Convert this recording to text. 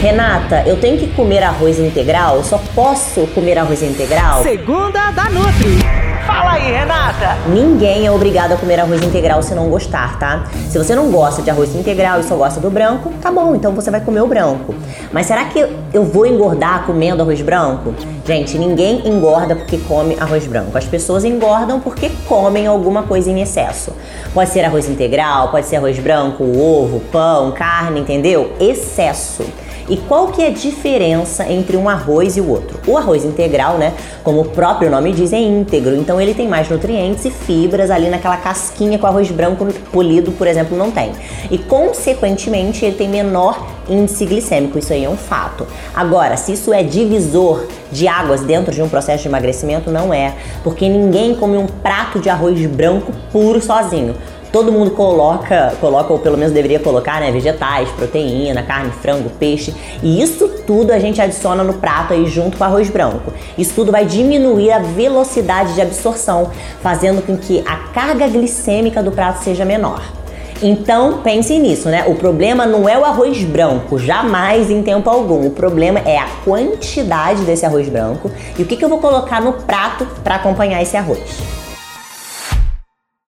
Renata, eu tenho que comer arroz integral? Eu só posso comer arroz integral? Segunda da Nutri. Fala aí, Renata! Ninguém é obrigado a comer arroz integral se não gostar, tá? Se você não gosta de arroz integral e só gosta do branco, tá bom, então você vai comer o branco. Mas será que eu vou engordar comendo arroz branco? Gente, ninguém engorda porque come arroz branco. As pessoas engordam porque comem alguma coisa em excesso. Pode ser arroz integral, pode ser arroz branco, ovo, pão, carne, entendeu? Excesso. E qual que é a diferença entre um arroz e o outro? O arroz integral, né, como o próprio nome diz, é íntegro, então ele tem mais nutrientes e fibras ali naquela casquinha o arroz branco polido, por exemplo, não tem. E consequentemente ele tem menor índice glicêmico, isso aí é um fato. Agora, se isso é divisor de águas dentro de um processo de emagrecimento, não é, porque ninguém come um prato de arroz branco puro sozinho todo mundo coloca, coloca ou pelo menos deveria colocar, né, vegetais, proteína, carne, frango, peixe, e isso tudo a gente adiciona no prato aí junto com o arroz branco. Isso tudo vai diminuir a velocidade de absorção, fazendo com que a carga glicêmica do prato seja menor. Então pensem nisso, né? O problema não é o arroz branco, jamais em tempo algum. O problema é a quantidade desse arroz branco e o que, que eu vou colocar no prato para acompanhar esse arroz.